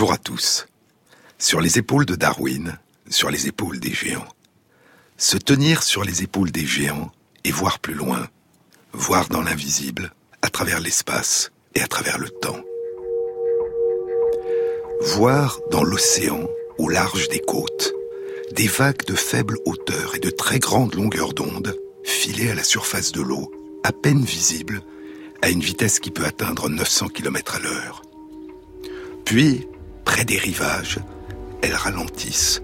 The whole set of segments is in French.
Bonjour à tous. Sur les épaules de Darwin, sur les épaules des géants. Se tenir sur les épaules des géants et voir plus loin, voir dans l'invisible, à travers l'espace et à travers le temps. Voir dans l'océan, au large des côtes, des vagues de faible hauteur et de très grande longueur d'onde filer à la surface de l'eau, à peine visibles, à une vitesse qui peut atteindre 900 km à l'heure. Puis, près des rivages, elles ralentissent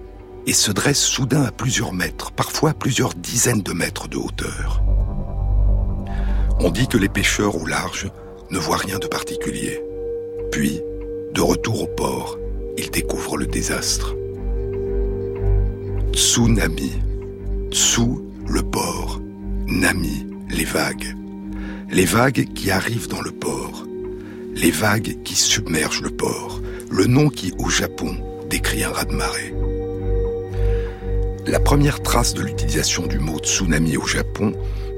et se dressent soudain à plusieurs mètres, parfois à plusieurs dizaines de mètres de hauteur. On dit que les pêcheurs au large ne voient rien de particulier. Puis, de retour au port, ils découvrent le désastre. Tsunami. Tsu, le port. Nami, les vagues. Les vagues qui arrivent dans le port. Les vagues qui submergent le port. Le nom qui, au Japon, décrit un raz-de-marée. La première trace de l'utilisation du mot tsunami au Japon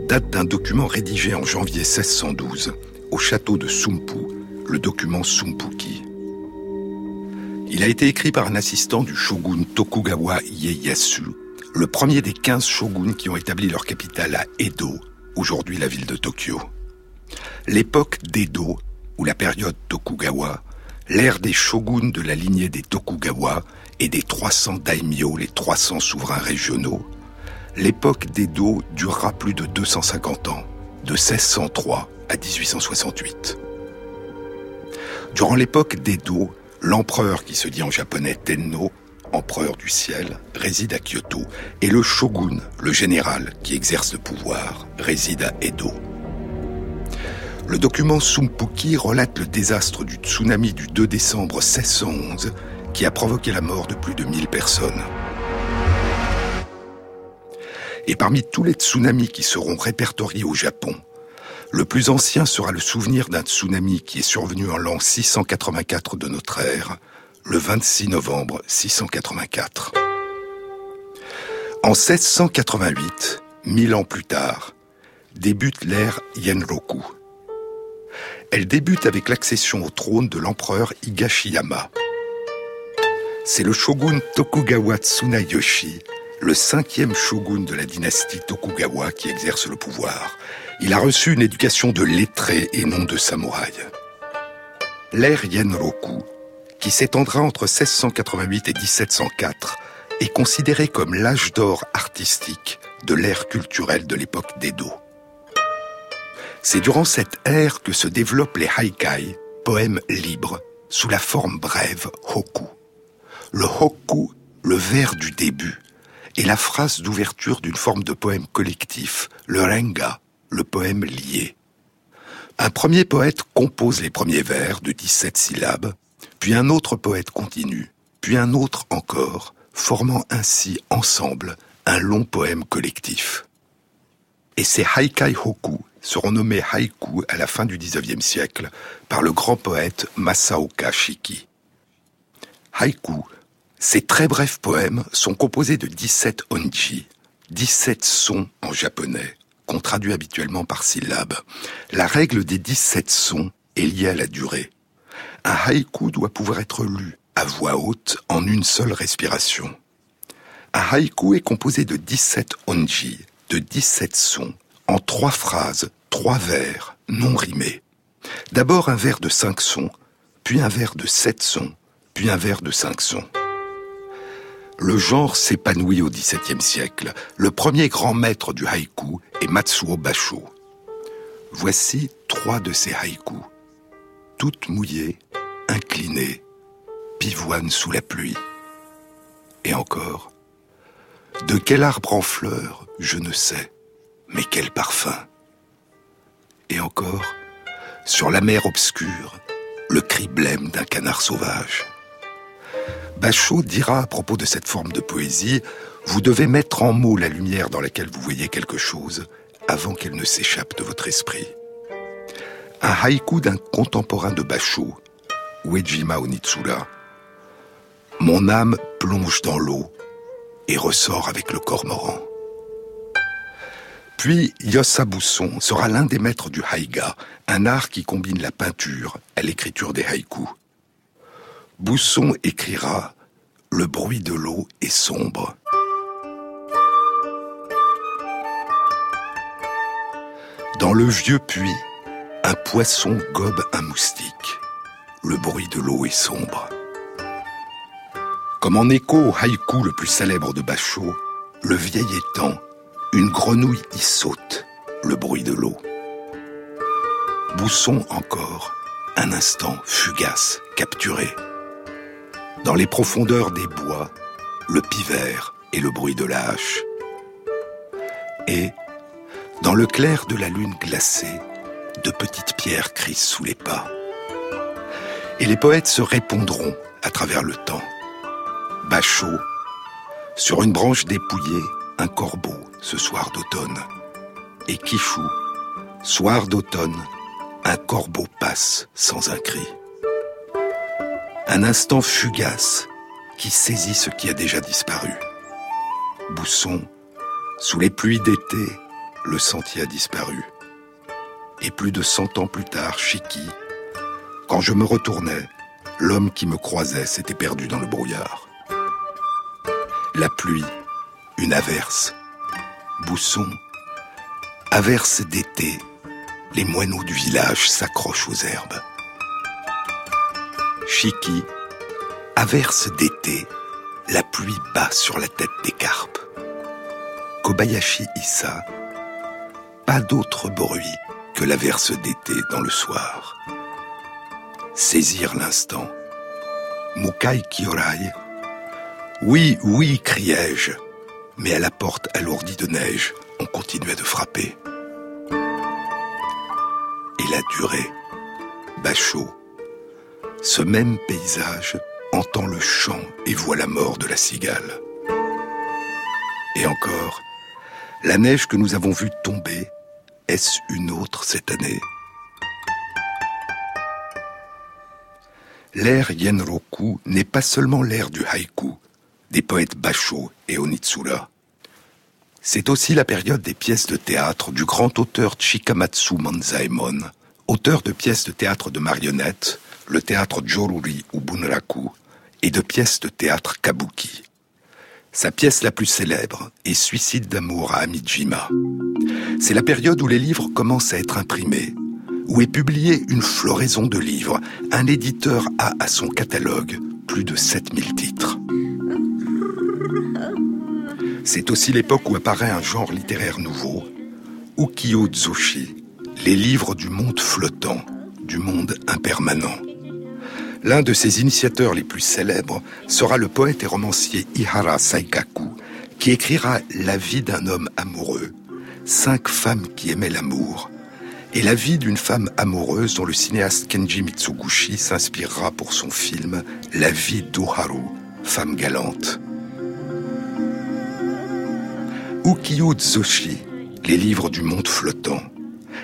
date d'un document rédigé en janvier 1612 au château de Sumpu, le document Sumpuki. Il a été écrit par un assistant du shogun Tokugawa Ieyasu, le premier des 15 shoguns qui ont établi leur capitale à Edo, aujourd'hui la ville de Tokyo. L'époque d'Edo, ou la période Tokugawa, l'ère des shoguns de la lignée des Tokugawa et des 300 daimyo, les 300 souverains régionaux, l'époque d'Edo durera plus de 250 ans, de 1603 à 1868. Durant l'époque d'Edo, l'empereur qui se dit en japonais Tenno, empereur du ciel, réside à Kyoto, et le shogun, le général qui exerce le pouvoir, réside à Edo. Le document Sumpuki relate le désastre du tsunami du 2 décembre 1611 qui a provoqué la mort de plus de 1000 personnes. Et parmi tous les tsunamis qui seront répertoriés au Japon, le plus ancien sera le souvenir d'un tsunami qui est survenu en l'an 684 de notre ère, le 26 novembre 684. En 1688, mille ans plus tard, débute l'ère Yenroku. Elle débute avec l'accession au trône de l'empereur Higashiyama. C'est le shogun Tokugawa Tsunayoshi, le cinquième shogun de la dynastie Tokugawa qui exerce le pouvoir. Il a reçu une éducation de lettré et non de samouraï. L'ère Yenroku, qui s'étendra entre 1688 et 1704, est considérée comme l'âge d'or artistique de l'ère culturelle de l'époque d'Edo. C'est durant cette ère que se développent les haikai, poèmes libres, sous la forme brève hoku. Le hoku, le vers du début, est la phrase d'ouverture d'une forme de poème collectif, le renga, le poème lié. Un premier poète compose les premiers vers de 17 syllabes, puis un autre poète continue, puis un autre encore, formant ainsi ensemble un long poème collectif. Et ces haikai hoku seront nommés haïku à la fin du XIXe siècle par le grand poète Masaoka Shiki. Haïku, ces très brefs poèmes sont composés de 17 onji, 17 sons en japonais, qu'on traduit habituellement par syllabes. La règle des 17 sons est liée à la durée. Un haïku doit pouvoir être lu à voix haute en une seule respiration. Un haïku est composé de 17 onji, de 17 sons, en trois phrases, trois vers, non rimés. D'abord un vers de cinq sons, puis un vers de sept sons, puis un vers de cinq sons. Le genre s'épanouit au XVIIe siècle. Le premier grand maître du haïku est Matsuo Basho. Voici trois de ces haïkus. Toutes mouillées, inclinées, pivoines sous la pluie. Et encore. De quel arbre en fleurs, je ne sais, mais quel parfum. Et encore. Sur la mer obscure, le cri blême d'un canard sauvage. Bachot dira à propos de cette forme de poésie, vous devez mettre en mots la lumière dans laquelle vous voyez quelque chose avant qu'elle ne s'échappe de votre esprit. Un haïku d'un contemporain de Bachot, Uejima Onitsura. Mon âme plonge dans l'eau et ressort avec le cormoran. Puis Yossa Bousson sera l'un des maîtres du haïga, un art qui combine la peinture à l'écriture des haïkus. Bousson écrira Le bruit de l'eau est sombre. Dans le vieux puits, un poisson gobe un moustique. Le bruit de l'eau est sombre. Comme en écho au haïku le plus célèbre de Bachot, le vieil étang, une grenouille y saute, le bruit de l'eau. Bousson encore, un instant fugace, capturé. Dans les profondeurs des bois, le pivert et le bruit de la hache. Et, dans le clair de la lune glacée, de petites pierres crissent sous les pas. Et les poètes se répondront à travers le temps. Bachot, sur une branche dépouillée, un corbeau ce soir d'automne. Et Kichou, soir d'automne, un corbeau passe sans un cri. Un instant fugace qui saisit ce qui a déjà disparu. Bousson, sous les pluies d'été, le sentier a disparu. Et plus de cent ans plus tard, Chiki, quand je me retournais, l'homme qui me croisait s'était perdu dans le brouillard. La pluie, une averse. Bousson, averse d'été les moineaux du village s'accrochent aux herbes. Chiki, averse d'été, la pluie bat sur la tête des carpes. Kobayashi Issa, pas d'autre bruit que l'averse d'été dans le soir. Saisir l'instant. Mukai Kyorai. Oui, oui, criai-je, mais à la porte alourdie de neige, on continuait de frapper la durée. Bachot. Ce même paysage entend le chant et voit la mort de la cigale. Et encore, la neige que nous avons vue tomber, est-ce une autre cette année? L'ère Yenroku n'est pas seulement l'ère du haïku, des poètes Basho et Onitsura. C'est aussi la période des pièces de théâtre du grand auteur Chikamatsu Manzaemon, auteur de pièces de théâtre de marionnettes, le théâtre Joruri ou Bunraku, et de pièces de théâtre kabuki. Sa pièce la plus célèbre est Suicide d'amour à Amijima. C'est la période où les livres commencent à être imprimés, où est publiée une floraison de livres. Un éditeur a à son catalogue plus de 7000 titres. C'est aussi l'époque où apparaît un genre littéraire nouveau, ukiyo-zushi, les livres du monde flottant, du monde impermanent. L'un de ses initiateurs les plus célèbres sera le poète et romancier Ihara Saikaku, qui écrira La vie d'un homme amoureux, cinq femmes qui aimaient l'amour, et la vie d'une femme amoureuse dont le cinéaste Kenji Mitsuguchi s'inspirera pour son film La vie d'Oharu, femme galante. Ukiyo Tsushi, les livres du monde flottant,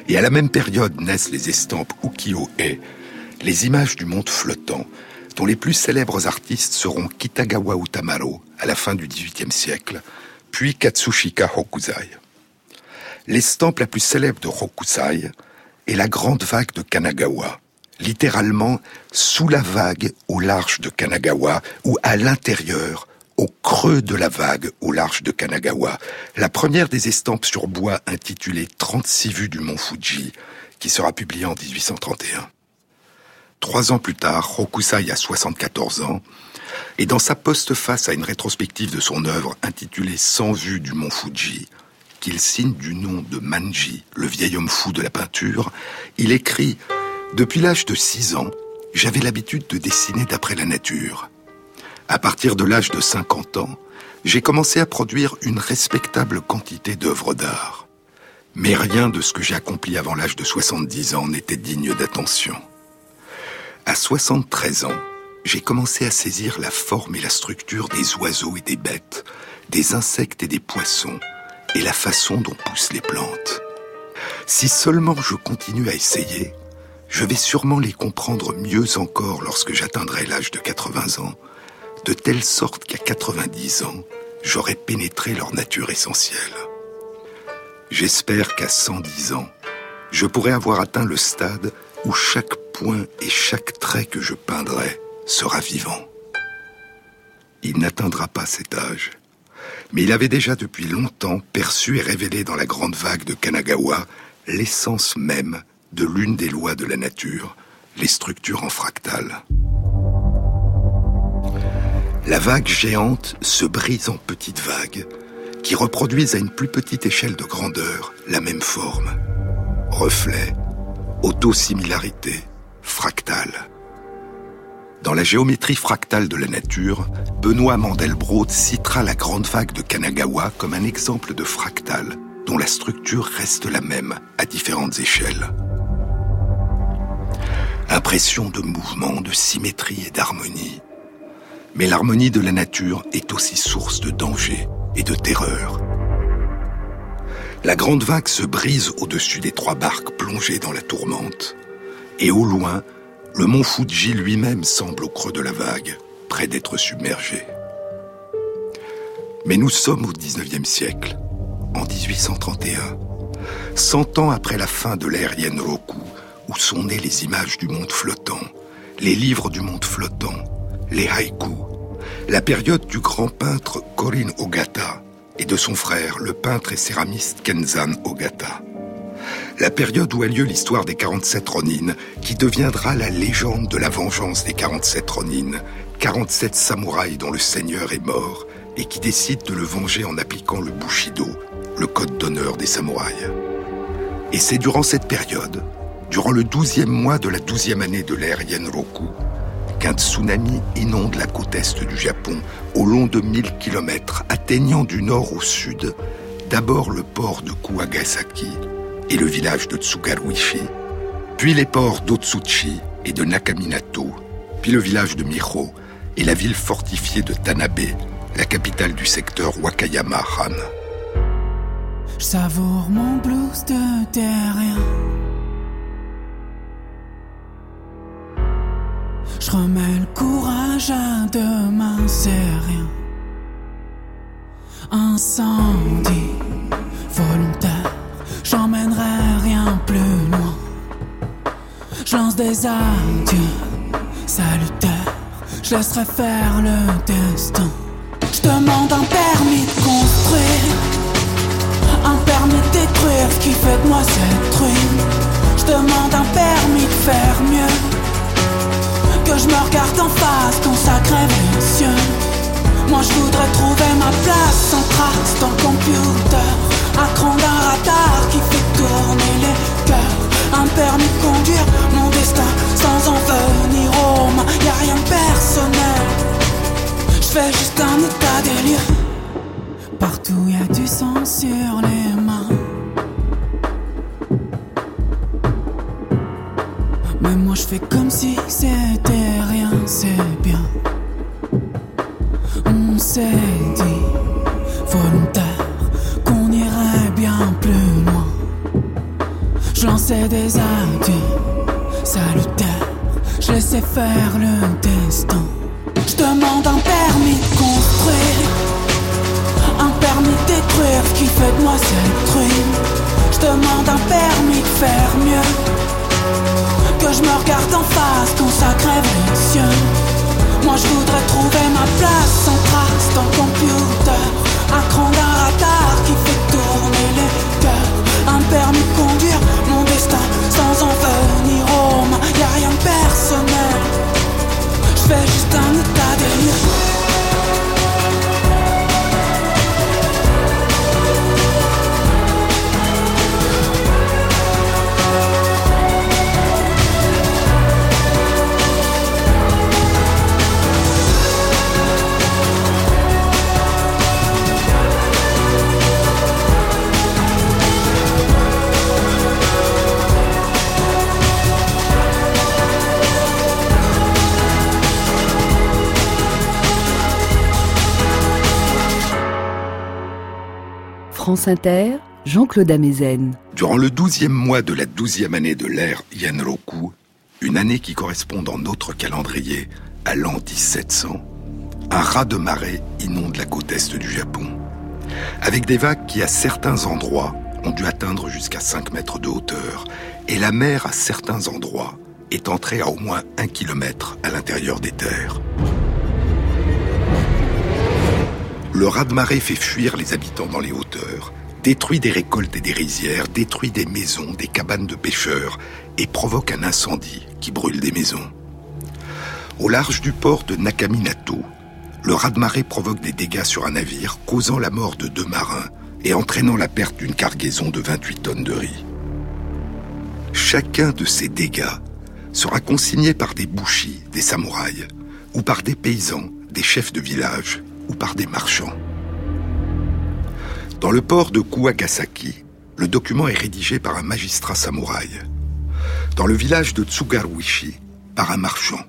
et à la même période naissent les estampes ukiyo-e, les images du monde flottant, dont les plus célèbres artistes seront Kitagawa Utamaro à la fin du XVIIIe siècle, puis Katsushika Hokusai. L'estampe la plus célèbre de Hokusai est la grande vague de Kanagawa, littéralement sous la vague au large de Kanagawa ou à l'intérieur au creux de la vague au large de Kanagawa, la première des estampes sur bois intitulée 36 vues du mont Fuji, qui sera publiée en 1831. Trois ans plus tard, Hokusai a 74 ans, et dans sa postface à une rétrospective de son œuvre intitulée 100 vues du mont Fuji, qu'il signe du nom de Manji, le vieil homme fou de la peinture, il écrit Depuis l'âge de 6 ans, j'avais l'habitude de dessiner d'après la nature. À partir de l'âge de 50 ans, j'ai commencé à produire une respectable quantité d'œuvres d'art. Mais rien de ce que j'ai accompli avant l'âge de 70 ans n'était digne d'attention. À 73 ans, j'ai commencé à saisir la forme et la structure des oiseaux et des bêtes, des insectes et des poissons, et la façon dont poussent les plantes. Si seulement je continue à essayer, je vais sûrement les comprendre mieux encore lorsque j'atteindrai l'âge de 80 ans, de telle sorte qu'à 90 ans, j'aurai pénétré leur nature essentielle. J'espère qu'à 110 ans, je pourrai avoir atteint le stade où chaque point et chaque trait que je peindrai sera vivant. Il n'atteindra pas cet âge, mais il avait déjà depuis longtemps perçu et révélé dans la grande vague de Kanagawa l'essence même de l'une des lois de la nature, les structures en fractales. La vague géante se brise en petites vagues qui reproduisent à une plus petite échelle de grandeur la même forme. Reflet, autosimilarité, fractale. Dans la géométrie fractale de la nature, Benoît Mandelbrot citera la grande vague de Kanagawa comme un exemple de fractale dont la structure reste la même à différentes échelles. Impression de mouvement, de symétrie et d'harmonie. Mais l'harmonie de la nature est aussi source de danger et de terreur. La grande vague se brise au-dessus des trois barques plongées dans la tourmente, et au loin, le mont Fuji lui-même semble au creux de la vague, près d'être submergé. Mais nous sommes au XIXe siècle, en 1831, cent ans après la fin de l'ère Yenroku, où sont nées les images du monde flottant, les livres du monde flottant, les haïkus, la période du grand peintre Korin Ogata et de son frère, le peintre et céramiste Kenzan Ogata. La période où a lieu l'histoire des 47 Ronin, qui deviendra la légende de la vengeance des 47 Ronin, 47 samouraïs dont le seigneur est mort et qui décident de le venger en appliquant le Bushido, le code d'honneur des samouraïs. Et c'est durant cette période, durant le douzième mois de la douzième année de l'ère Yenroku, qu'un tsunami inonde la côte est du Japon au long de 1000 km, atteignant du nord au sud d'abord le port de Kuwagasaki et le village de Tsugaruishi, puis les ports d'Otsuchi et de Nakaminato, puis le village de Miho et la ville fortifiée de Tanabe, la capitale du secteur Wakayama-Han. Je remets le courage à demain, c'est rien. Incendie volontaire, j'emmènerai rien plus loin. Je lance des adieux salutaires, je laisserai faire le destin. Je demande un permis de construire, un permis de détruire qui fait de moi cette ruine. Je demande un permis de faire mieux que je me regarde en face crève les cieux. Moi je voudrais trouver ma place sans trace dans le computer. Un cran d'un radar qui fait tourner les cœurs. Un permis de conduire mon destin sans en venir aux mains. Y a rien de personnel. Je fais juste un état des lieux. Partout y a du sang sur les mains. Je fais comme si c'était rien, c'est bien. On s'est dit, volontaire, qu'on irait bien plus loin. Je lançais des adieux salutaires, je laissais faire le destin. Je demande un permis de construire, un permis de détruire qui fait de moi cette ruine. Je demande un permis de faire mieux que je me regarde en face quand ça. Moi je voudrais trouver ma place sans trace dans le computer. Un cran d'un radar qui fait tourner les cœurs. Un permis de conduire mon destin sans en venir aux mains. Y a rien de personnel. Je fais juste un état des France Inter, Jean-Claude Amezen. Durant le douzième mois de la douzième année de l'ère Yenroku, une année qui correspond dans notre calendrier à l'an 1700, un raz de marée inonde la côte est du Japon, avec des vagues qui à certains endroits ont dû atteindre jusqu'à 5 mètres de hauteur, et la mer à certains endroits est entré à au moins un kilomètre à l'intérieur des terres. Le raz-de-marée fait fuir les habitants dans les hauteurs, détruit des récoltes et des rizières, détruit des maisons, des cabanes de pêcheurs et provoque un incendie qui brûle des maisons. Au large du port de Nakaminato, le raz-de-marée provoque des dégâts sur un navire, causant la mort de deux marins et entraînant la perte d'une cargaison de 28 tonnes de riz. Chacun de ces dégâts sera consigné par des bouchis, des samouraïs, ou par des paysans, des chefs de village, ou par des marchands. Dans le port de Kuwagasaki, le document est rédigé par un magistrat samouraï. Dans le village de Tsugaruishi, par un marchand.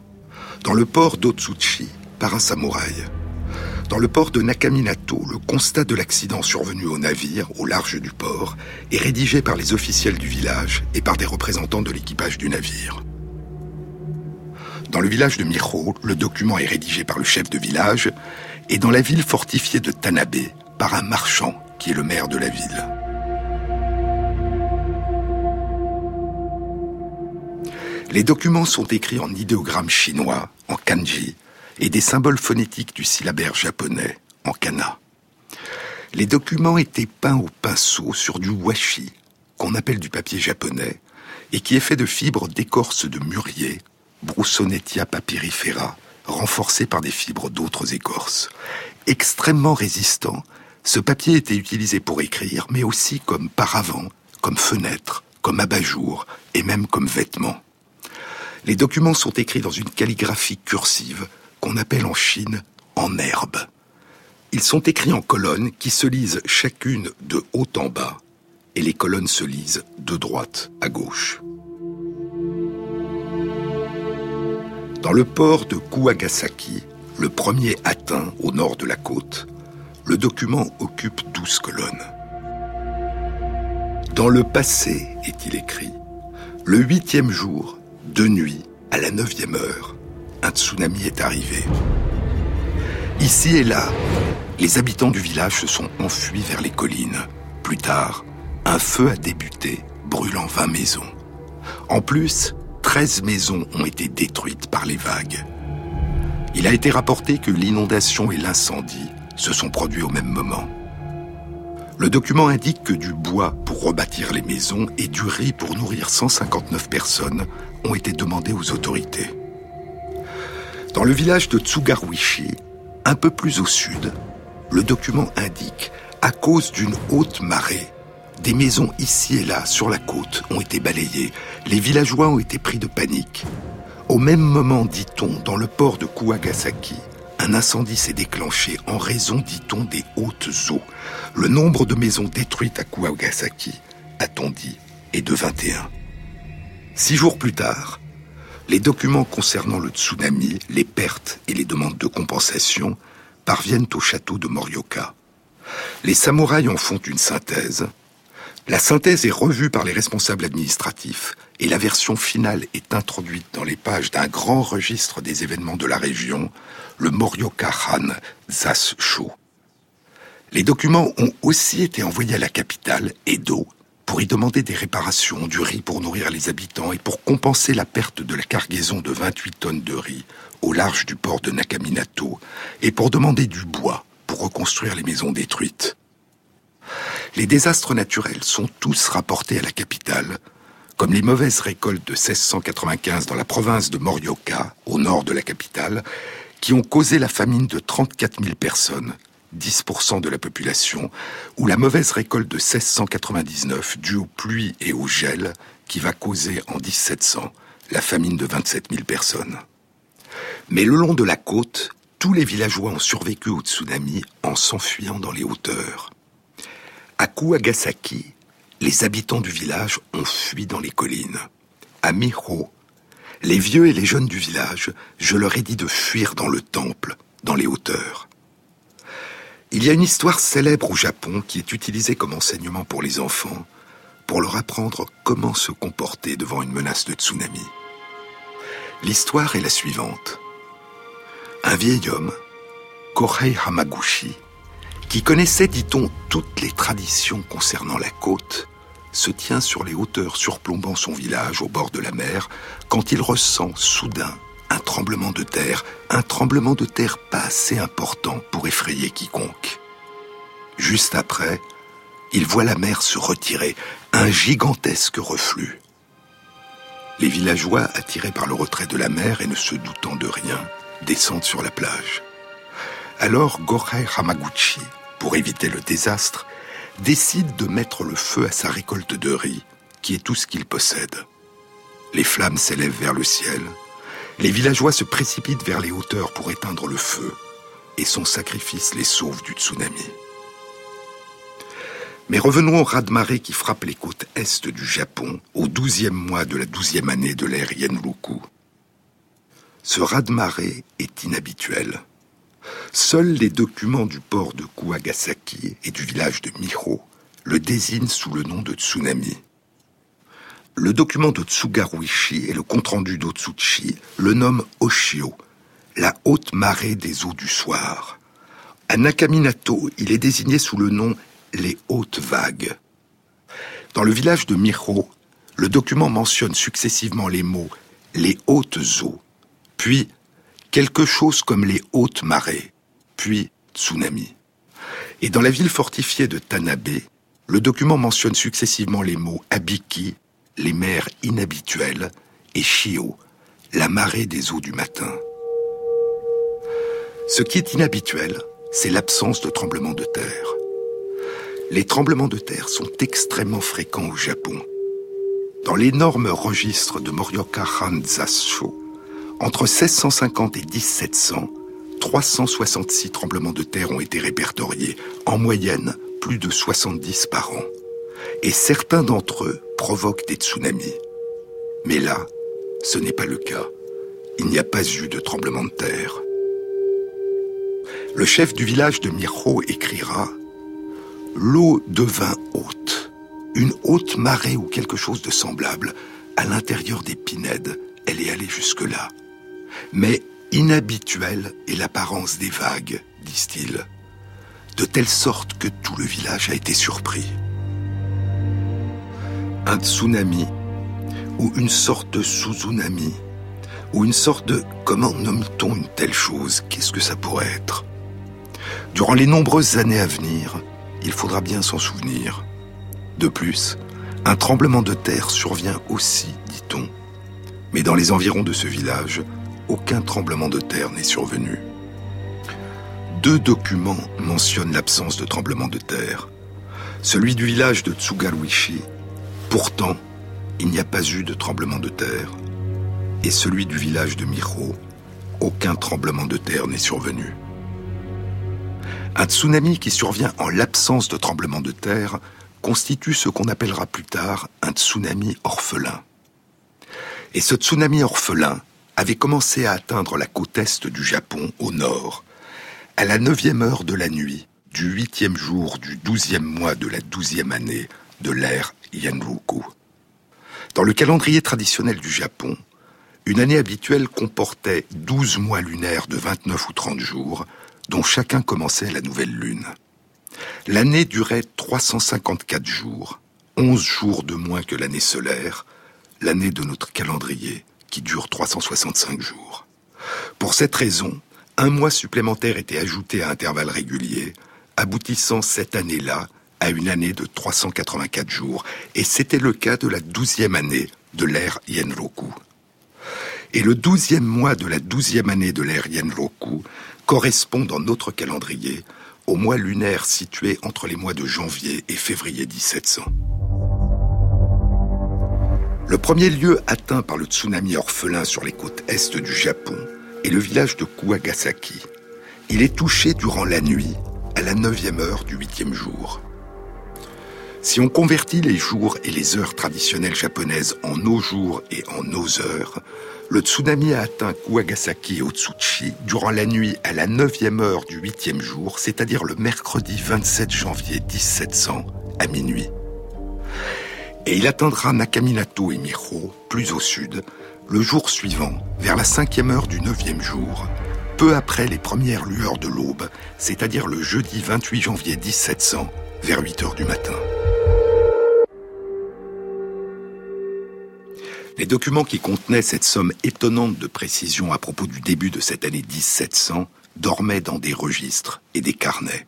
Dans le port d'Otsuchi, par un samouraï. Dans le port de Nakaminato, le constat de l'accident survenu au navire, au large du port, est rédigé par les officiels du village et par des représentants de l'équipage du navire. Dans le village de Miho, le document est rédigé par le chef de village et dans la ville fortifiée de Tanabe par un marchand qui est le maire de la ville. Les documents sont écrits en idéogramme chinois, en kanji, et des symboles phonétiques du syllabaire japonais, en kana. Les documents étaient peints au pinceau sur du washi, qu'on appelle du papier japonais, et qui est fait de fibres d'écorce de mûrier, Broussonetia papyrifera, renforcé par des fibres d'autres écorces. Extrêmement résistant, ce papier était utilisé pour écrire, mais aussi comme paravent, comme fenêtre, comme abat-jour et même comme vêtement. Les documents sont écrits dans une calligraphie cursive qu'on appelle en Chine en herbe. Ils sont écrits en colonnes qui se lisent chacune de haut en bas, et les colonnes se lisent de droite à gauche. Dans le port de Kuwagasaki, le premier atteint au nord de la côte, le document occupe douze colonnes. Dans le passé, est-il écrit, le huitième jour, de nuit, à la neuvième heure, un tsunami est arrivé. Ici et là, les habitants du village se sont enfuis vers les collines. Plus tard, un feu a débuté, brûlant 20 maisons. En plus, 13 maisons ont été détruites par les vagues. Il a été rapporté que l'inondation et l'incendie se sont produits au même moment. Le document indique que du bois pour rebâtir les maisons et du riz pour nourrir 159 personnes ont été demandés aux autorités. Dans le village de Tsugaruishi, un peu plus au sud, le document indique, à cause d'une haute marée, des maisons ici et là sur la côte ont été balayées. Les villageois ont été pris de panique. Au même moment, dit-on, dans le port de Kuwagasaki, un incendie s'est déclenché en raison, dit-on, des hautes eaux. Le nombre de maisons détruites à Kuwagasaki, a-t-on dit, est de 21. Six jours plus tard, les documents concernant le tsunami, les pertes et les demandes de compensation parviennent au château de Morioka. Les samouraïs en font une synthèse la synthèse est revue par les responsables administratifs et la version finale est introduite dans les pages d'un grand registre des événements de la région, le Morioka Han Zassho. Les documents ont aussi été envoyés à la capitale, Edo, pour y demander des réparations, du riz pour nourrir les habitants et pour compenser la perte de la cargaison de 28 tonnes de riz au large du port de Nakaminato et pour demander du bois pour reconstruire les maisons détruites. Les désastres naturels sont tous rapportés à la capitale, comme les mauvaises récoltes de 1695 dans la province de Morioka, au nord de la capitale, qui ont causé la famine de 34 000 personnes, 10% de la population, ou la mauvaise récolte de 1699 due aux pluies et au gel, qui va causer en 1700 la famine de 27 000 personnes. Mais le long de la côte, tous les villageois ont survécu au tsunami en s'enfuyant dans les hauteurs. À Kuwagasaki, les habitants du village ont fui dans les collines. À Miho, les vieux et les jeunes du village, je leur ai dit de fuir dans le temple, dans les hauteurs. Il y a une histoire célèbre au Japon qui est utilisée comme enseignement pour les enfants, pour leur apprendre comment se comporter devant une menace de tsunami. L'histoire est la suivante. Un vieil homme, Kohei Hamaguchi, qui connaissait, dit-on, toutes les traditions concernant la côte, se tient sur les hauteurs surplombant son village au bord de la mer quand il ressent soudain un tremblement de terre, un tremblement de terre pas assez important pour effrayer quiconque. Juste après, il voit la mer se retirer, un gigantesque reflux. Les villageois, attirés par le retrait de la mer et ne se doutant de rien, descendent sur la plage. Alors Gorei Hamaguchi, pour éviter le désastre, décide de mettre le feu à sa récolte de riz, qui est tout ce qu'il possède. Les flammes s'élèvent vers le ciel, les villageois se précipitent vers les hauteurs pour éteindre le feu, et son sacrifice les sauve du tsunami. Mais revenons au raz-de-marée qui frappe les côtes est du Japon au douzième mois de la douzième année de l'ère Yenroku. Ce raz-de-marée est inhabituel. Seuls les documents du port de Kuagasaki et du village de Miho le désignent sous le nom de tsunami. Le document de Tsugaruishi et le compte-rendu d'Otsuchi le nomment Oshio, la haute marée des eaux du soir. À Nakaminato, il est désigné sous le nom les hautes vagues. Dans le village de Miho, le document mentionne successivement les mots les hautes eaux, puis quelque chose comme les hautes marées, puis tsunami. Et dans la ville fortifiée de Tanabe, le document mentionne successivement les mots abiki, les mers inhabituelles, et shio, la marée des eaux du matin. Ce qui est inhabituel, c'est l'absence de tremblements de terre les tremblements de terre sont extrêmement fréquents au Japon. Dans l'énorme registre de Morioka Hanzasho, entre 1650 et 1700, 366 tremblements de terre ont été répertoriés, en moyenne plus de 70 par an. Et certains d'entre eux provoquent des tsunamis. Mais là, ce n'est pas le cas. Il n'y a pas eu de tremblement de terre. Le chef du village de Miro écrira l'eau devint haute, une haute marée ou quelque chose de semblable. À l'intérieur des pinèdes, elle est allée jusque-là. Mais inhabituelle est l'apparence des vagues, disent-ils, de telle sorte que tout le village a été surpris. Un tsunami, ou une sorte de suzunami, ou une sorte de... Comment nomme-t-on une telle chose Qu'est-ce que ça pourrait être Durant les nombreuses années à venir, il faudra bien s'en souvenir. De plus, un tremblement de terre survient aussi, dit-on. Mais dans les environs de ce village, aucun tremblement de terre n'est survenu. Deux documents mentionnent l'absence de tremblement de terre. Celui du village de Tsugaruishi, pourtant, il n'y a pas eu de tremblement de terre. Et celui du village de Miro, aucun tremblement de terre n'est survenu. Un tsunami qui survient en l'absence de tremblement de terre constitue ce qu'on appellera plus tard un tsunami orphelin. Et ce tsunami orphelin avait commencé à atteindre la côte est du Japon au nord, à la neuvième heure de la nuit, du huitième jour du douzième mois de la douzième année de l'ère Yanroku. Dans le calendrier traditionnel du Japon, une année habituelle comportait douze mois lunaires de 29 ou 30 jours, dont chacun commençait la nouvelle lune. L'année durait 354 jours, 11 jours de moins que l'année solaire, l'année de notre calendrier, qui dure 365 jours. Pour cette raison, un mois supplémentaire était ajouté à intervalles réguliers, aboutissant cette année-là à une année de 384 jours, et c'était le cas de la douzième année de l'ère Yenroku. Et le douzième mois de la douzième année de l'ère Yenroku correspond dans notre calendrier au mois lunaire situé entre les mois de janvier et février 1700. Le premier lieu atteint par le tsunami orphelin sur les côtes est du Japon est le village de Kuagasaki. Il est touché durant la nuit, à la neuvième heure du huitième jour. Si on convertit les jours et les heures traditionnelles japonaises en nos jours et en nos heures, le tsunami a atteint Kuagasaki et Otsuchi durant la nuit à la neuvième heure du huitième jour, c'est-à-dire le mercredi 27 janvier 1700 à minuit. Et il atteindra Nakaminato et Miho, plus au sud, le jour suivant, vers la cinquième heure du neuvième jour, peu après les premières lueurs de l'aube, c'est-à-dire le jeudi 28 janvier 1700, vers 8 heures du matin. Les documents qui contenaient cette somme étonnante de précision à propos du début de cette année 1700 dormaient dans des registres et des carnets.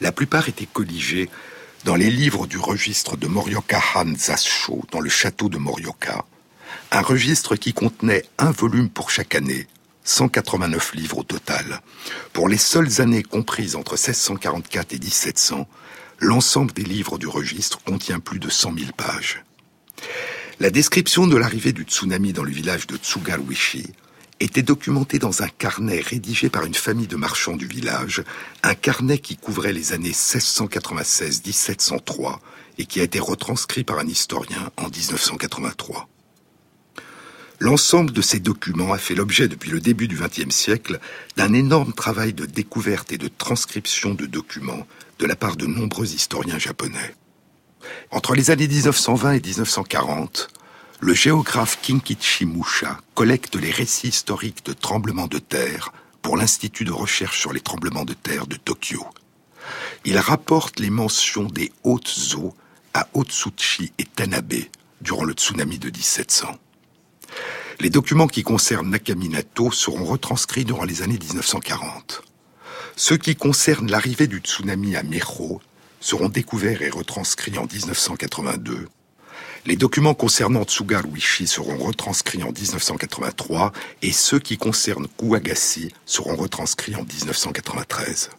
La plupart étaient colligés dans les livres du registre de Morioka Han Zasho dans le château de Morioka, un registre qui contenait un volume pour chaque année, 189 livres au total. Pour les seules années comprises entre 1644 et 1700, l'ensemble des livres du registre contient plus de 100 000 pages. La description de l'arrivée du tsunami dans le village de Tsugaruishi était documentée dans un carnet rédigé par une famille de marchands du village, un carnet qui couvrait les années 1696-1703 et qui a été retranscrit par un historien en 1983. L'ensemble de ces documents a fait l'objet depuis le début du XXe siècle d'un énorme travail de découverte et de transcription de documents de la part de nombreux historiens japonais. Entre les années 1920 et 1940, le géographe Kinkichi Musha collecte les récits historiques de tremblements de terre pour l'Institut de recherche sur les tremblements de terre de Tokyo. Il rapporte les mentions des hautes eaux à Otsuchi et Tanabe durant le tsunami de 1700. Les documents qui concernent Nakaminato seront retranscrits durant les années 1940. Ceux qui concernent l'arrivée du tsunami à Meiro seront découverts et retranscrits en 1982. Les documents concernant Tsugaruishi seront retranscrits en 1983 et ceux qui concernent Kuwagasi seront retranscrits en 1993.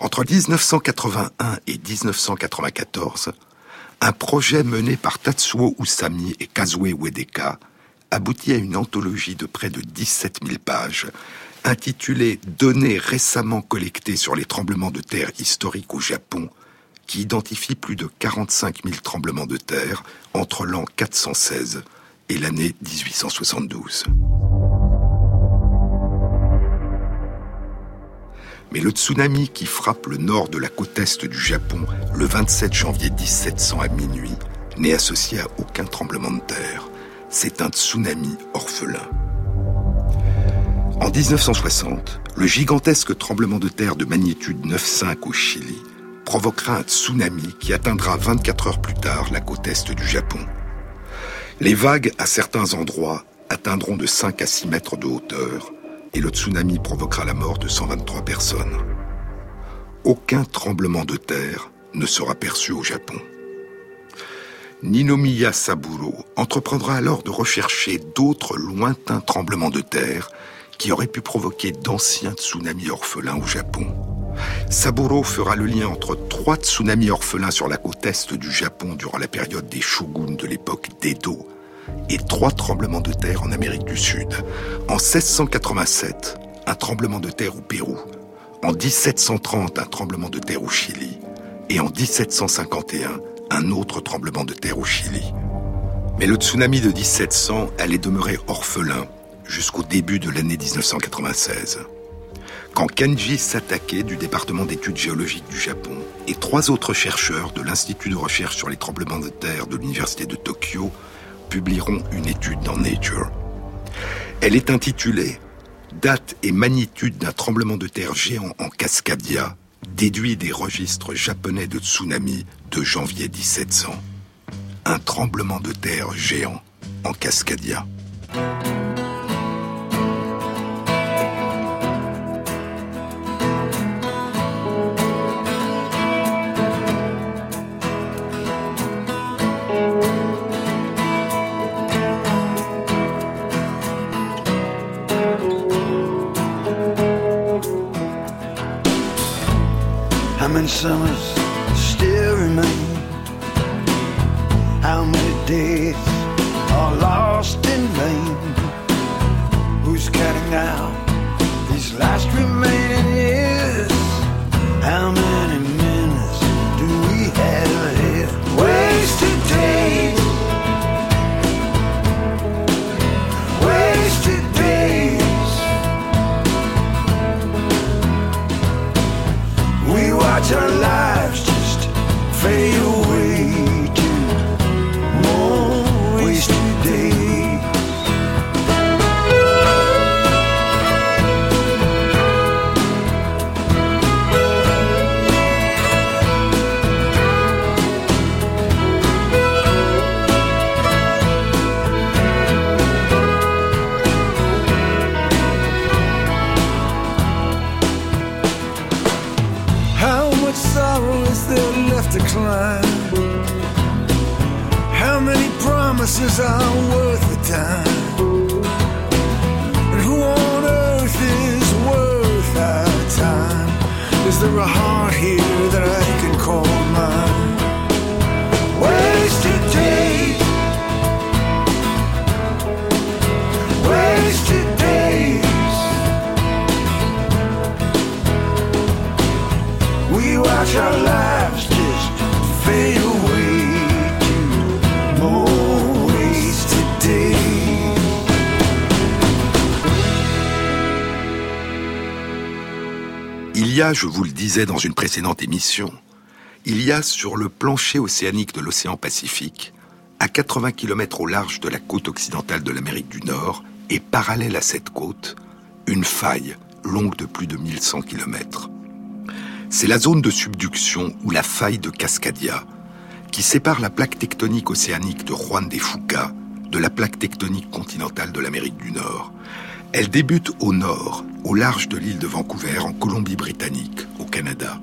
Entre 1981 et 1994, un projet mené par Tatsuo Usami et Kazue Uedeka aboutit à une anthologie de près de 17 000 pages intitulée Données récemment collectées sur les tremblements de terre historiques au Japon qui identifie plus de 45 000 tremblements de terre entre l'an 416 et l'année 1872. Mais le tsunami qui frappe le nord de la côte est du Japon le 27 janvier 1700 à minuit n'est associé à aucun tremblement de terre. C'est un tsunami orphelin. En 1960, le gigantesque tremblement de terre de magnitude 9,5 au Chili provoquera un tsunami qui atteindra 24 heures plus tard la côte est du Japon. Les vagues, à certains endroits, atteindront de 5 à 6 mètres de hauteur et le tsunami provoquera la mort de 123 personnes. Aucun tremblement de terre ne sera perçu au Japon. Ninomiya Saburo entreprendra alors de rechercher d'autres lointains tremblements de terre qui auraient pu provoquer d'anciens tsunamis orphelins au Japon. Saburo fera le lien entre trois tsunamis orphelins sur la côte est du Japon durant la période des shoguns de l'époque d'Edo et trois tremblements de terre en Amérique du Sud. En 1687, un tremblement de terre au Pérou. En 1730, un tremblement de terre au Chili. Et en 1751, un autre tremblement de terre au Chili. Mais le tsunami de 1700 allait demeurer orphelin jusqu'au début de l'année 1996 quand Kenji Satake du département d'études géologiques du Japon et trois autres chercheurs de l'Institut de recherche sur les tremblements de terre de l'Université de Tokyo publieront une étude dans Nature. Elle est intitulée Date et magnitude d'un tremblement de terre géant en Cascadia, déduit des registres japonais de tsunami de janvier 1700. Un tremblement de terre géant en Cascadia. Il y a, je vous le disais dans une précédente émission, il y a sur le plancher océanique de l'océan Pacifique, à 80 km au large de la côte occidentale de l'Amérique du Nord et parallèle à cette côte, une faille longue de plus de 1100 km. C'est la zone de subduction ou la faille de Cascadia qui sépare la plaque tectonique océanique de Juan de Fuca de la plaque tectonique continentale de l'Amérique du Nord. Elle débute au nord, au large de l'île de Vancouver, en Colombie-Britannique, au Canada,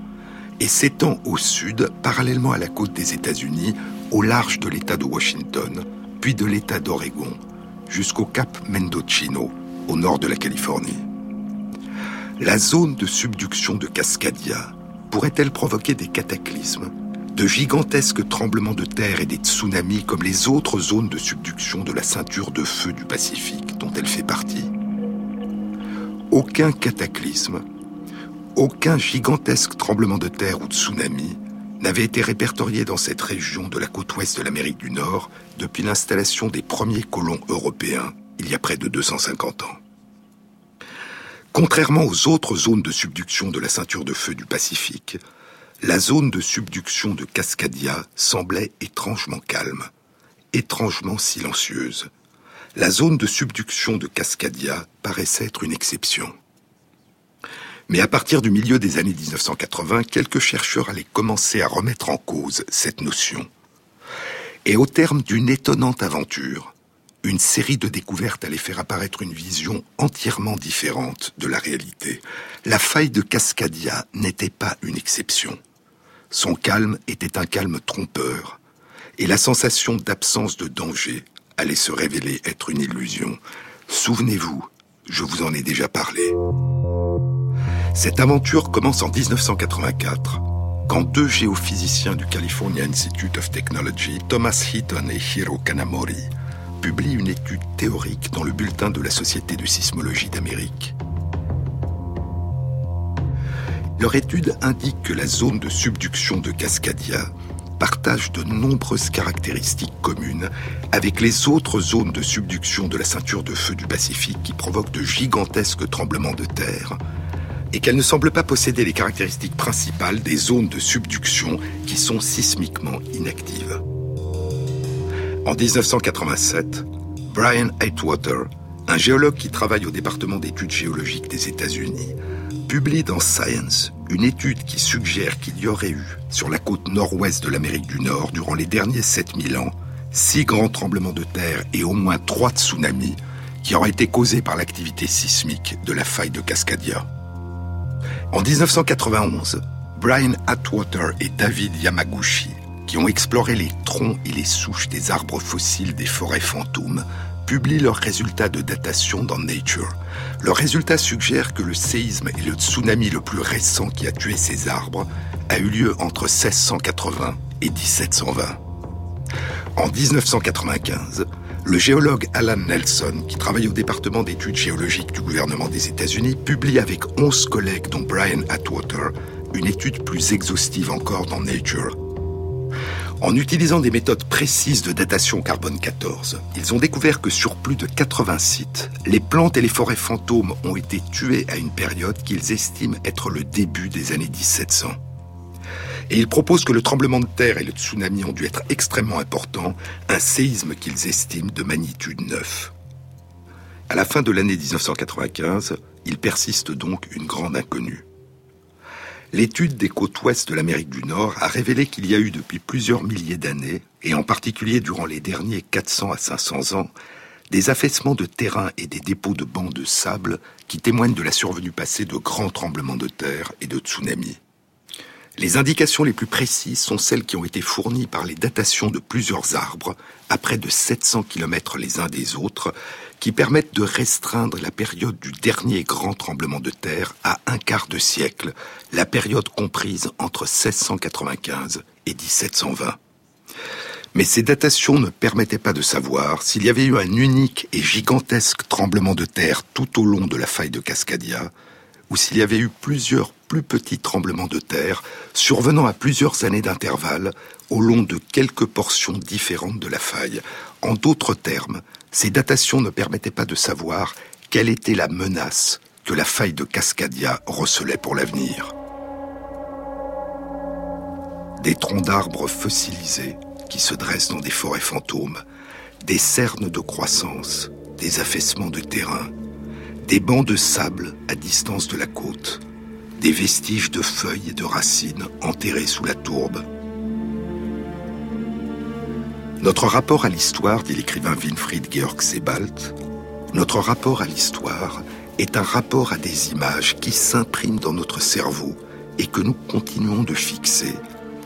et s'étend au sud, parallèlement à la côte des États-Unis, au large de l'État de Washington, puis de l'État d'Oregon, jusqu'au cap Mendocino, au nord de la Californie. La zone de subduction de Cascadia pourrait-elle provoquer des cataclysmes, de gigantesques tremblements de terre et des tsunamis comme les autres zones de subduction de la ceinture de feu du Pacifique dont elle fait partie? Aucun cataclysme, aucun gigantesque tremblement de terre ou tsunami n'avait été répertorié dans cette région de la côte ouest de l'Amérique du Nord depuis l'installation des premiers colons européens il y a près de 250 ans. Contrairement aux autres zones de subduction de la ceinture de feu du Pacifique, la zone de subduction de Cascadia semblait étrangement calme, étrangement silencieuse. La zone de subduction de Cascadia paraissait être une exception. Mais à partir du milieu des années 1980, quelques chercheurs allaient commencer à remettre en cause cette notion. Et au terme d'une étonnante aventure, une série de découvertes allait faire apparaître une vision entièrement différente de la réalité. La faille de Cascadia n'était pas une exception. Son calme était un calme trompeur, et la sensation d'absence de danger allait se révéler être une illusion. Souvenez-vous, je vous en ai déjà parlé. Cette aventure commence en 1984, quand deux géophysiciens du California Institute of Technology, Thomas Heaton et Hiro Kanamori, publient une étude théorique dans le bulletin de la Société de sismologie d'Amérique. Leur étude indique que la zone de subduction de Cascadia partage de nombreuses caractéristiques communes avec les autres zones de subduction de la ceinture de feu du Pacifique qui provoquent de gigantesques tremblements de terre et qu'elle ne semble pas posséder les caractéristiques principales des zones de subduction qui sont sismiquement inactives. En 1987, Brian Atwater, un géologue qui travaille au département d'études géologiques des États-Unis, publie dans Science une étude qui suggère qu'il y aurait eu, sur la côte nord-ouest de l'Amérique du Nord, durant les derniers 7000 ans, six grands tremblements de terre et au moins trois tsunamis qui auraient été causés par l'activité sismique de la faille de Cascadia. En 1991, Brian Atwater et David Yamaguchi, qui ont exploré les troncs et les souches des arbres fossiles des forêts fantômes, publient leurs résultats de datation dans Nature. Leurs résultats suggèrent que le séisme et le tsunami le plus récent qui a tué ces arbres a eu lieu entre 1680 et 1720. En 1995, le géologue Alan Nelson, qui travaille au département d'études géologiques du gouvernement des États-Unis, publie avec 11 collègues dont Brian Atwater une étude plus exhaustive encore dans Nature. En utilisant des méthodes précises de datation carbone 14, ils ont découvert que sur plus de 80 sites, les plantes et les forêts fantômes ont été tuées à une période qu'ils estiment être le début des années 1700. Et ils proposent que le tremblement de terre et le tsunami ont dû être extrêmement importants, un séisme qu'ils estiment de magnitude 9. À la fin de l'année 1995, il persiste donc une grande inconnue. L'étude des côtes ouest de l'Amérique du Nord a révélé qu'il y a eu depuis plusieurs milliers d'années, et en particulier durant les derniers 400 à 500 ans, des affaissements de terrain et des dépôts de bancs de sable qui témoignent de la survenue passée de grands tremblements de terre et de tsunamis. Les indications les plus précises sont celles qui ont été fournies par les datations de plusieurs arbres, à près de 700 km les uns des autres, qui permettent de restreindre la période du dernier grand tremblement de terre à un quart de siècle, la période comprise entre 1695 et 1720. Mais ces datations ne permettaient pas de savoir s'il y avait eu un unique et gigantesque tremblement de terre tout au long de la faille de Cascadia, ou s'il y avait eu plusieurs plus petits tremblements de terre survenant à plusieurs années d'intervalle au long de quelques portions différentes de la faille. En d'autres termes, ces datations ne permettaient pas de savoir quelle était la menace que la faille de Cascadia recelait pour l'avenir. Des troncs d'arbres fossilisés qui se dressent dans des forêts fantômes, des cernes de croissance, des affaissements de terrain, des bancs de sable à distance de la côte, des vestiges de feuilles et de racines enterrés sous la tourbe. Notre rapport à l'histoire, dit l'écrivain Winfried Georg Sebald, notre rapport à l'histoire est un rapport à des images qui s'impriment dans notre cerveau et que nous continuons de fixer,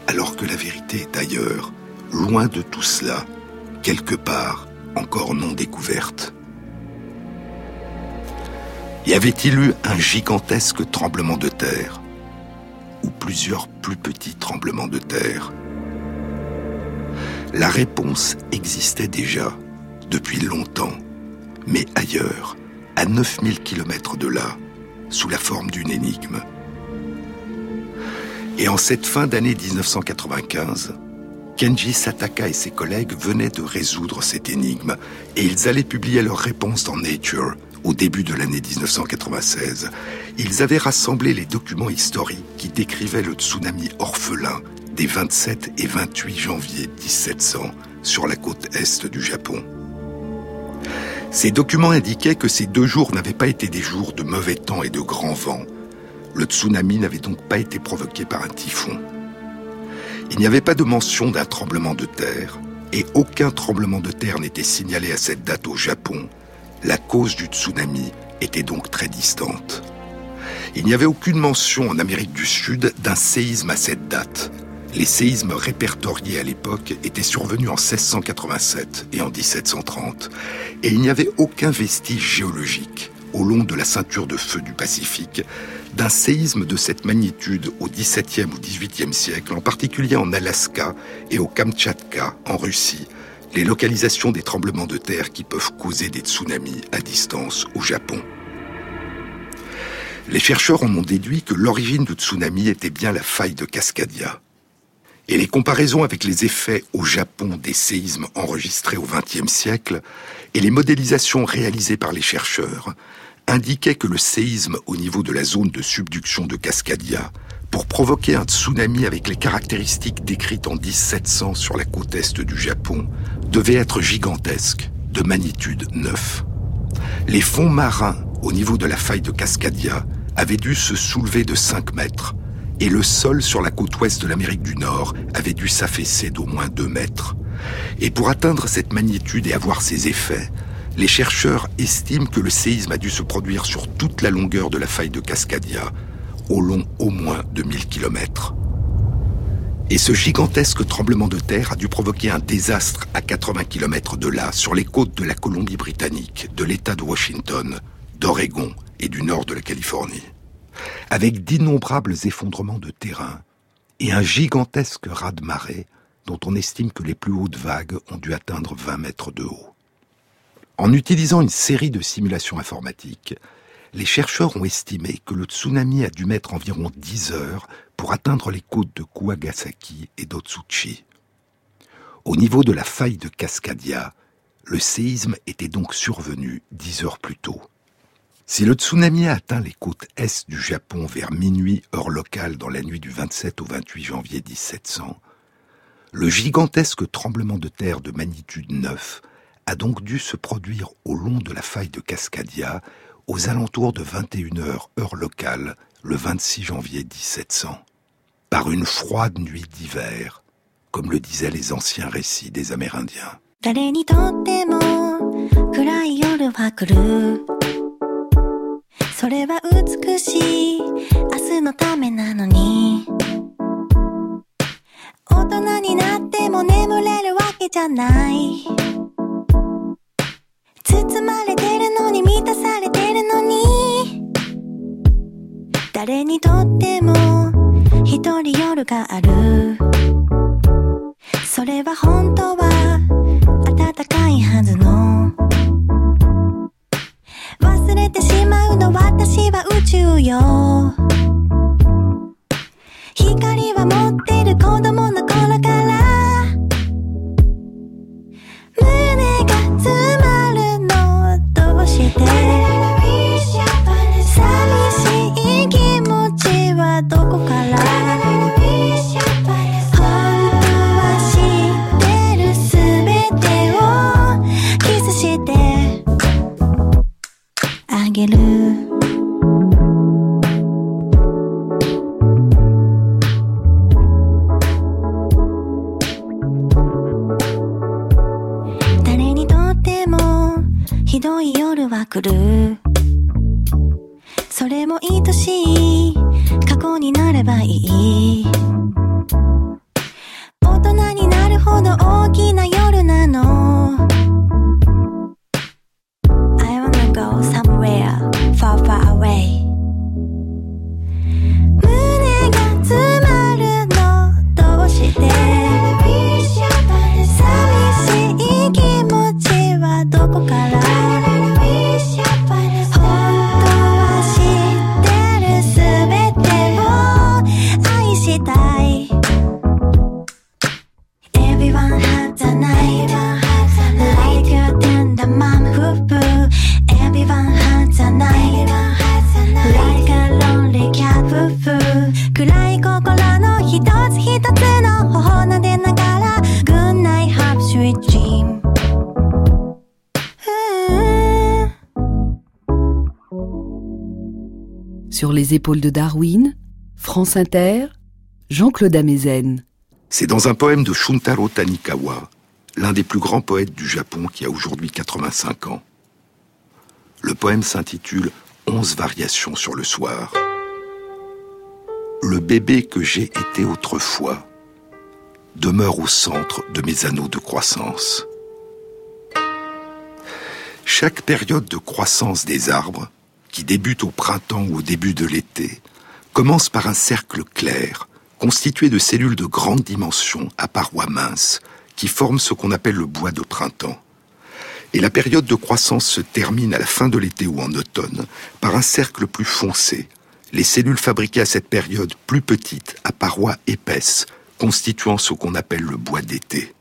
alors que la vérité est ailleurs, loin de tout cela, quelque part encore non découverte. Y avait-il eu un gigantesque tremblement de terre? Ou plusieurs plus petits tremblements de terre? La réponse existait déjà depuis longtemps, mais ailleurs, à 9000 km de là, sous la forme d'une énigme. Et en cette fin d'année 1995, Kenji Sataka et ses collègues venaient de résoudre cette énigme et ils allaient publier leur réponse dans Nature au début de l'année 1996, ils avaient rassemblé les documents historiques qui décrivaient le tsunami orphelin des 27 et 28 janvier 1700 sur la côte est du Japon. Ces documents indiquaient que ces deux jours n'avaient pas été des jours de mauvais temps et de grand vent. Le tsunami n'avait donc pas été provoqué par un typhon. Il n'y avait pas de mention d'un tremblement de terre, et aucun tremblement de terre n'était signalé à cette date au Japon, la cause du tsunami était donc très distante. Il n'y avait aucune mention en Amérique du Sud d'un séisme à cette date. Les séismes répertoriés à l'époque étaient survenus en 1687 et en 1730, et il n'y avait aucun vestige géologique au long de la ceinture de feu du Pacifique d'un séisme de cette magnitude au XVIIe ou XVIIIe siècle, en particulier en Alaska et au Kamtchatka, en Russie, les localisations des tremblements de terre qui peuvent causer des tsunamis à distance au Japon. Les chercheurs en ont déduit que l'origine du tsunami était bien la faille de Cascadia. Et les comparaisons avec les effets au Japon des séismes enregistrés au XXe siècle et les modélisations réalisées par les chercheurs indiquaient que le séisme au niveau de la zone de subduction de Cascadia pour provoquer un tsunami avec les caractéristiques décrites en 1700 sur la côte est du Japon, devait être gigantesque, de magnitude 9. Les fonds marins au niveau de la faille de Cascadia avaient dû se soulever de 5 mètres, et le sol sur la côte ouest de l'Amérique du Nord avait dû s'affaisser d'au moins 2 mètres. Et pour atteindre cette magnitude et avoir ces effets, les chercheurs estiment que le séisme a dû se produire sur toute la longueur de la faille de Cascadia, au long au moins de 1000 kilomètres. Et ce gigantesque tremblement de terre a dû provoquer un désastre à 80 km de là, sur les côtes de la Colombie-Britannique, de l'État de Washington, d'Oregon et du nord de la Californie, avec d'innombrables effondrements de terrain et un gigantesque raz-de-marée dont on estime que les plus hautes vagues ont dû atteindre 20 mètres de haut. En utilisant une série de simulations informatiques, les chercheurs ont estimé que le tsunami a dû mettre environ 10 heures pour atteindre les côtes de Kuagasaki et d'Otsuchi. Au niveau de la faille de Cascadia, le séisme était donc survenu 10 heures plus tôt. Si le tsunami a atteint les côtes est du Japon vers minuit heure locale dans la nuit du 27 au 28 janvier 1700, le gigantesque tremblement de terre de magnitude 9 a donc dû se produire au long de la faille de Cascadia aux alentours de 21h heure locale le 26 janvier 1700, par une froide nuit d'hiver, comme le disaient les anciens récits des Amérindiens. 包まれてるのに満たされてるのに。誰にとっても一人夜がある。それは本当は暖かいはずの。忘れてしまうの私は宇宙よ。光は持ってる子供のはどこか de Darwin, France Inter, Jean-Claude Amezen. C'est dans un poème de Shuntaro Tanikawa, l'un des plus grands poètes du Japon qui a aujourd'hui 85 ans. Le poème s'intitule Onze variations sur le soir. Le bébé que j'ai été autrefois demeure au centre de mes anneaux de croissance. Chaque période de croissance des arbres, qui débute au printemps ou au début de l'été, commence par un cercle clair, constitué de cellules de grande dimension à parois minces, qui forment ce qu'on appelle le bois de printemps. Et la période de croissance se termine à la fin de l'été ou en automne par un cercle plus foncé, les cellules fabriquées à cette période plus petites, à parois épaisses, constituant ce qu'on appelle le bois d'été.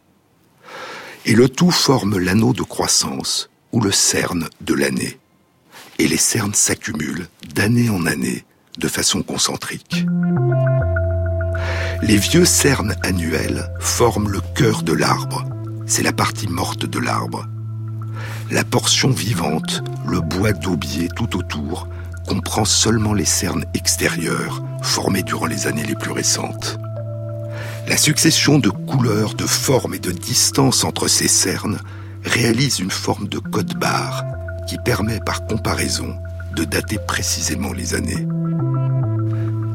Et le tout forme l'anneau de croissance ou le cerne de l'année. Et les cernes s'accumulent d'année en année de façon concentrique. Les vieux cernes annuels forment le cœur de l'arbre. C'est la partie morte de l'arbre. La portion vivante, le bois d'aubier tout autour, comprend seulement les cernes extérieures formées durant les années les plus récentes. La succession de couleurs, de formes et de distances entre ces cernes réalise une forme de code barre qui permet par comparaison de dater précisément les années.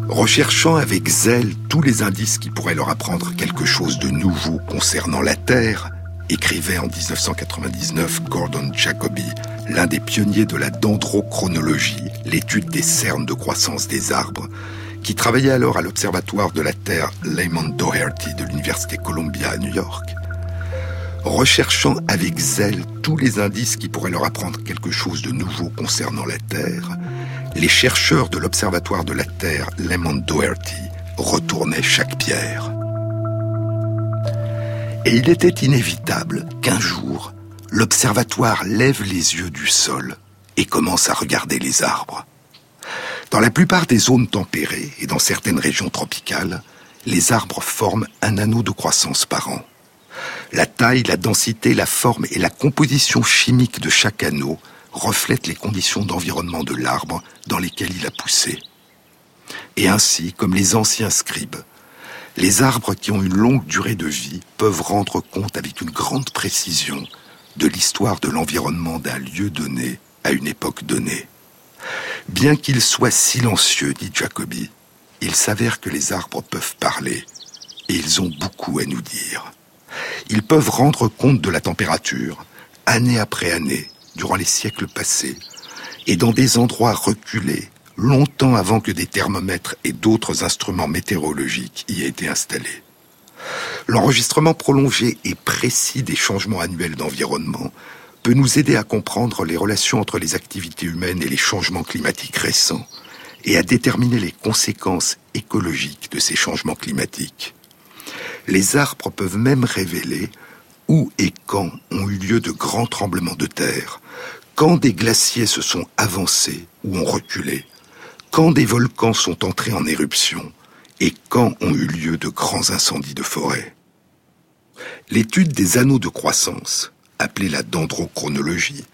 Recherchant avec zèle tous les indices qui pourraient leur apprendre quelque chose de nouveau concernant la Terre, écrivait en 1999 Gordon Jacoby, l'un des pionniers de la dendrochronologie, l'étude des cernes de croissance des arbres, qui travaillait alors à l'Observatoire de la Terre Lyman Doherty de l'Université Columbia à New York. Recherchant avec zèle tous les indices qui pourraient leur apprendre quelque chose de nouveau concernant la Terre, les chercheurs de l'Observatoire de la Terre Lyman Doherty retournaient chaque pierre. Et il était inévitable qu'un jour, l'observatoire lève les yeux du sol et commence à regarder les arbres. Dans la plupart des zones tempérées et dans certaines régions tropicales, les arbres forment un anneau de croissance par an. La taille, la densité, la forme et la composition chimique de chaque anneau reflètent les conditions d'environnement de l'arbre dans lesquelles il a poussé. Et ainsi, comme les anciens scribes, les arbres qui ont une longue durée de vie peuvent rendre compte avec une grande précision de l'histoire de l'environnement d'un lieu donné à une époque donnée. Bien qu'ils soient silencieux, dit Jacobi, il s'avère que les arbres peuvent parler et ils ont beaucoup à nous dire. Ils peuvent rendre compte de la température, année après année, durant les siècles passés, et dans des endroits reculés, longtemps avant que des thermomètres et d'autres instruments météorologiques y aient été installés. L'enregistrement prolongé et précis des changements annuels d'environnement peut nous aider à comprendre les relations entre les activités humaines et les changements climatiques récents et à déterminer les conséquences écologiques de ces changements climatiques. Les arbres peuvent même révéler où et quand ont eu lieu de grands tremblements de terre, quand des glaciers se sont avancés ou ont reculé, quand des volcans sont entrés en éruption et quand ont eu lieu de grands incendies de forêt. L'étude des anneaux de croissance, appelée la dendrochronologie,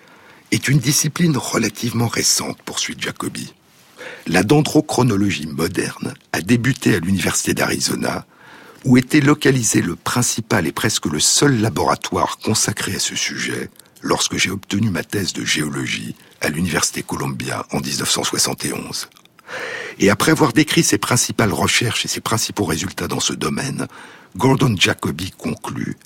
est une discipline relativement récente, poursuit Jacobi. La dendrochronologie moderne a débuté à l'Université d'Arizona, où était localisé le principal et presque le seul laboratoire consacré à ce sujet lorsque j'ai obtenu ma thèse de géologie à l'Université Columbia en 1971. Et après avoir décrit ses principales recherches et ses principaux résultats dans ce domaine, Gordon Jacoby conclut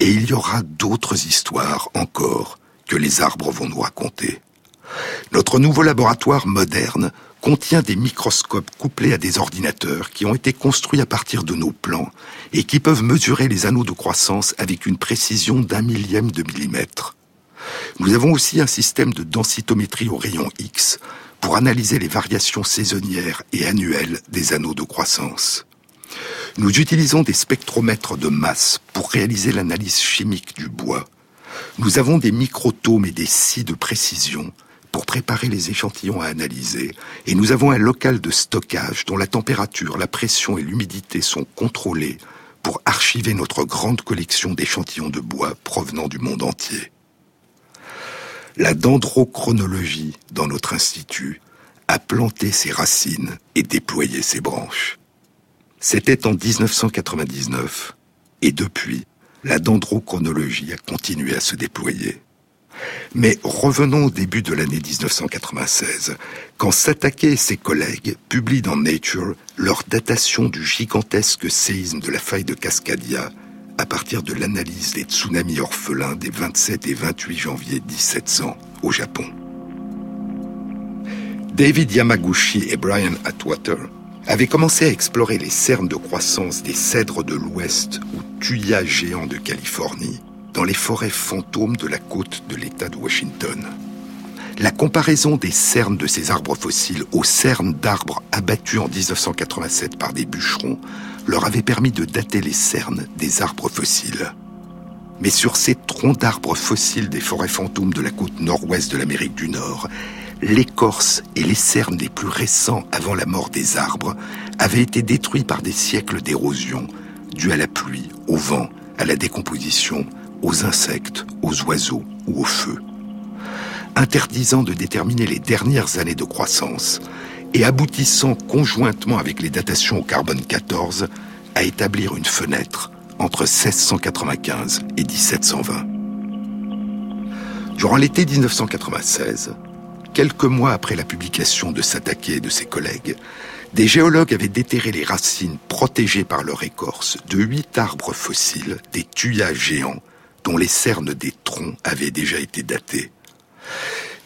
Et il y aura d'autres histoires encore que les arbres vont nous raconter. Notre nouveau laboratoire moderne contient des microscopes couplés à des ordinateurs qui ont été construits à partir de nos plans et qui peuvent mesurer les anneaux de croissance avec une précision d'un millième de millimètre. Nous avons aussi un système de densitométrie au rayon X pour analyser les variations saisonnières et annuelles des anneaux de croissance. Nous utilisons des spectromètres de masse pour réaliser l'analyse chimique du bois. Nous avons des microtomes et des scies de précision pour préparer les échantillons à analyser, et nous avons un local de stockage dont la température, la pression et l'humidité sont contrôlées pour archiver notre grande collection d'échantillons de bois provenant du monde entier. La dendrochronologie dans notre institut a planté ses racines et déployé ses branches. C'était en 1999, et depuis, la dendrochronologie a continué à se déployer. Mais revenons au début de l'année 1996, quand Satake et ses collègues publient dans Nature leur datation du gigantesque séisme de la faille de Cascadia à partir de l'analyse des tsunamis orphelins des 27 et 28 janvier 1700 au Japon. David Yamaguchi et Brian Atwater avaient commencé à explorer les cernes de croissance des cèdres de l'Ouest ou tuyas géants de Californie dans les forêts fantômes de la côte de l'État de Washington. La comparaison des cernes de ces arbres fossiles aux cernes d'arbres abattus en 1987 par des bûcherons leur avait permis de dater les cernes des arbres fossiles. Mais sur ces troncs d'arbres fossiles des forêts fantômes de la côte nord-ouest de l'Amérique du Nord, l'écorce et les cernes les plus récents avant la mort des arbres avaient été détruits par des siècles d'érosion, dus à la pluie, au vent, à la décomposition, aux insectes, aux oiseaux ou au feu, interdisant de déterminer les dernières années de croissance et aboutissant conjointement avec les datations au carbone 14 à établir une fenêtre entre 1695 et 1720. Durant l'été 1996, quelques mois après la publication de Satake et de ses collègues, des géologues avaient déterré les racines protégées par leur écorce de huit arbres fossiles, des tuyas géants, dont les cernes des troncs avaient déjà été datées.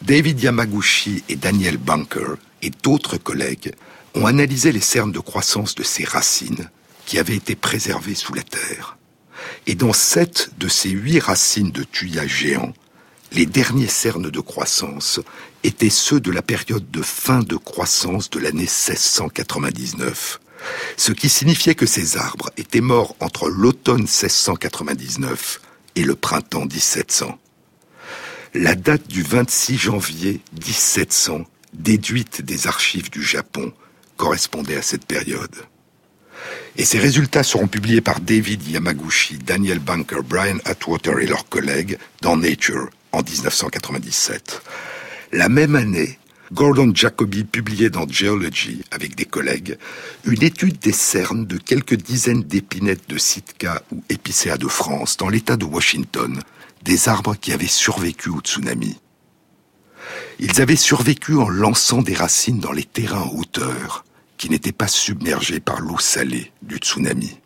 David Yamaguchi et Daniel Bunker et d'autres collègues ont analysé les cernes de croissance de ces racines qui avaient été préservées sous la terre. Et dans sept de ces huit racines de tuyas géants, les derniers cernes de croissance étaient ceux de la période de fin de croissance de l'année 1699, ce qui signifiait que ces arbres étaient morts entre l'automne 1699 et le printemps 1700. La date du 26 janvier 1700, déduite des archives du Japon, correspondait à cette période. Et ces résultats seront publiés par David Yamaguchi, Daniel Bunker, Brian Atwater et leurs collègues dans Nature en 1997. La même année, Gordon Jacoby publiait dans Geology, avec des collègues, une étude des cernes de quelques dizaines d'épinettes de Sitka ou épicéa de France dans l'état de Washington, des arbres qui avaient survécu au tsunami. Ils avaient survécu en lançant des racines dans les terrains en qui n'étaient pas submergés par l'eau salée du tsunami.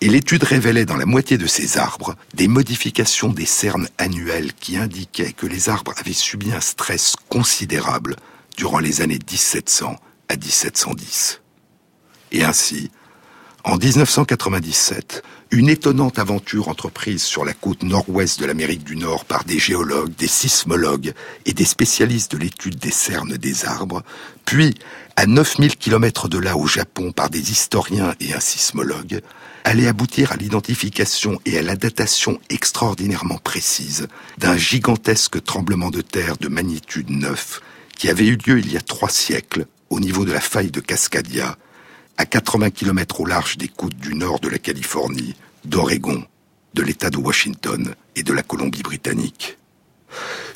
Et l'étude révélait dans la moitié de ces arbres des modifications des cernes annuelles qui indiquaient que les arbres avaient subi un stress considérable durant les années 1700 à 1710. Et ainsi, en 1997, une étonnante aventure entreprise sur la côte nord-ouest de l'Amérique du Nord par des géologues, des sismologues et des spécialistes de l'étude des cernes des arbres, puis à 9000 km de là au Japon par des historiens et un sismologue, allait aboutir à l'identification et à la datation extraordinairement précise d'un gigantesque tremblement de terre de magnitude 9 qui avait eu lieu il y a trois siècles au niveau de la faille de Cascadia, à 80 km au large des côtes du nord de la Californie, d'Oregon, de l'État de Washington et de la Colombie-Britannique.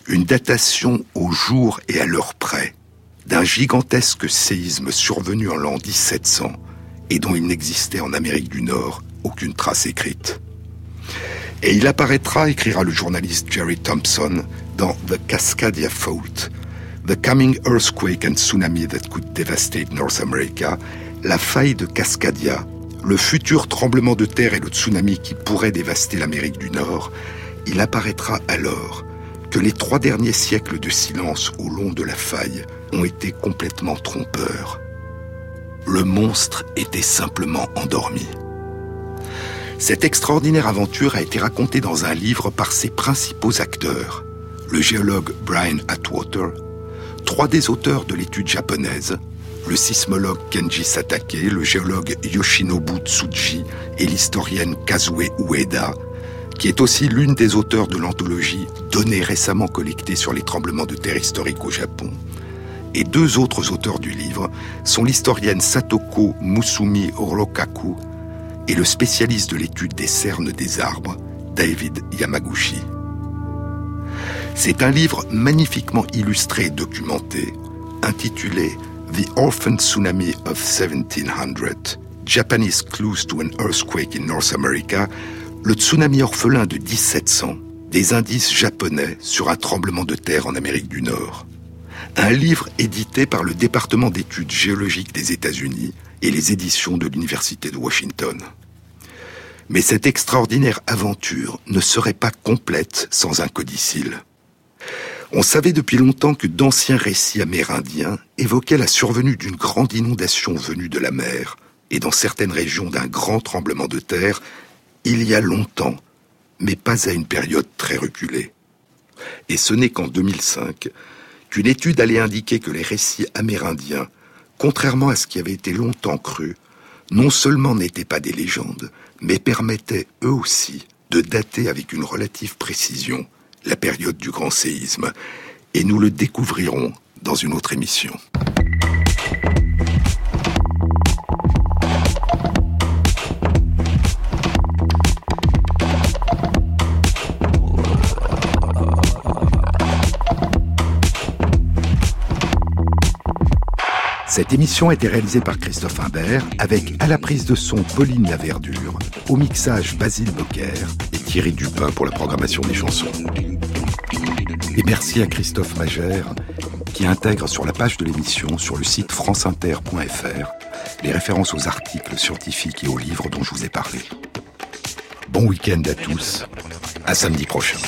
Une datation au jour et à l'heure près d'un gigantesque séisme survenu en l'an 1700 et dont il n'existait en Amérique du Nord aucune trace écrite. Et il apparaîtra, écrira le journaliste Jerry Thompson, dans The Cascadia Fault, The Coming Earthquake and Tsunami That Could Devastate North America, la faille de Cascadia, le futur tremblement de terre et le tsunami qui pourrait dévaster l'Amérique du Nord, il apparaîtra alors que les trois derniers siècles de silence au long de la faille ont été complètement trompeurs. Le monstre était simplement endormi. Cette extraordinaire aventure a été racontée dans un livre par ses principaux acteurs, le géologue Brian Atwater, trois des auteurs de l'étude japonaise, le sismologue Kenji Satake, le géologue Yoshinobu Tsuji et l'historienne Kazue Ueda, qui est aussi l'une des auteurs de l'anthologie Données récemment collectées sur les tremblements de terre historiques au Japon. Et deux autres auteurs du livre sont l'historienne Satoko Musumi Orokaku et le spécialiste de l'étude des cernes des arbres, David Yamaguchi. C'est un livre magnifiquement illustré et documenté, intitulé The Orphan Tsunami of 1700, Japanese Clues to an Earthquake in North America, le tsunami orphelin de 1700, des indices japonais sur un tremblement de terre en Amérique du Nord. Un livre édité par le département d'études géologiques des États-Unis et les éditions de l'Université de Washington. Mais cette extraordinaire aventure ne serait pas complète sans un codicile. On savait depuis longtemps que d'anciens récits amérindiens évoquaient la survenue d'une grande inondation venue de la mer et dans certaines régions d'un grand tremblement de terre il y a longtemps, mais pas à une période très reculée. Et ce n'est qu'en 2005 qu'une étude allait indiquer que les récits amérindiens, contrairement à ce qui avait été longtemps cru, non seulement n'étaient pas des légendes, mais permettaient eux aussi de dater avec une relative précision la période du grand séisme, et nous le découvrirons dans une autre émission. Cette émission a été réalisée par Christophe Imbert avec à la prise de son Pauline Laverdure, au mixage Basile Bocquer et Thierry Dupin pour la programmation des chansons. Et merci à Christophe Magère qui intègre sur la page de l'émission sur le site franceinter.fr les références aux articles scientifiques et aux livres dont je vous ai parlé. Bon week-end à tous, à samedi prochain.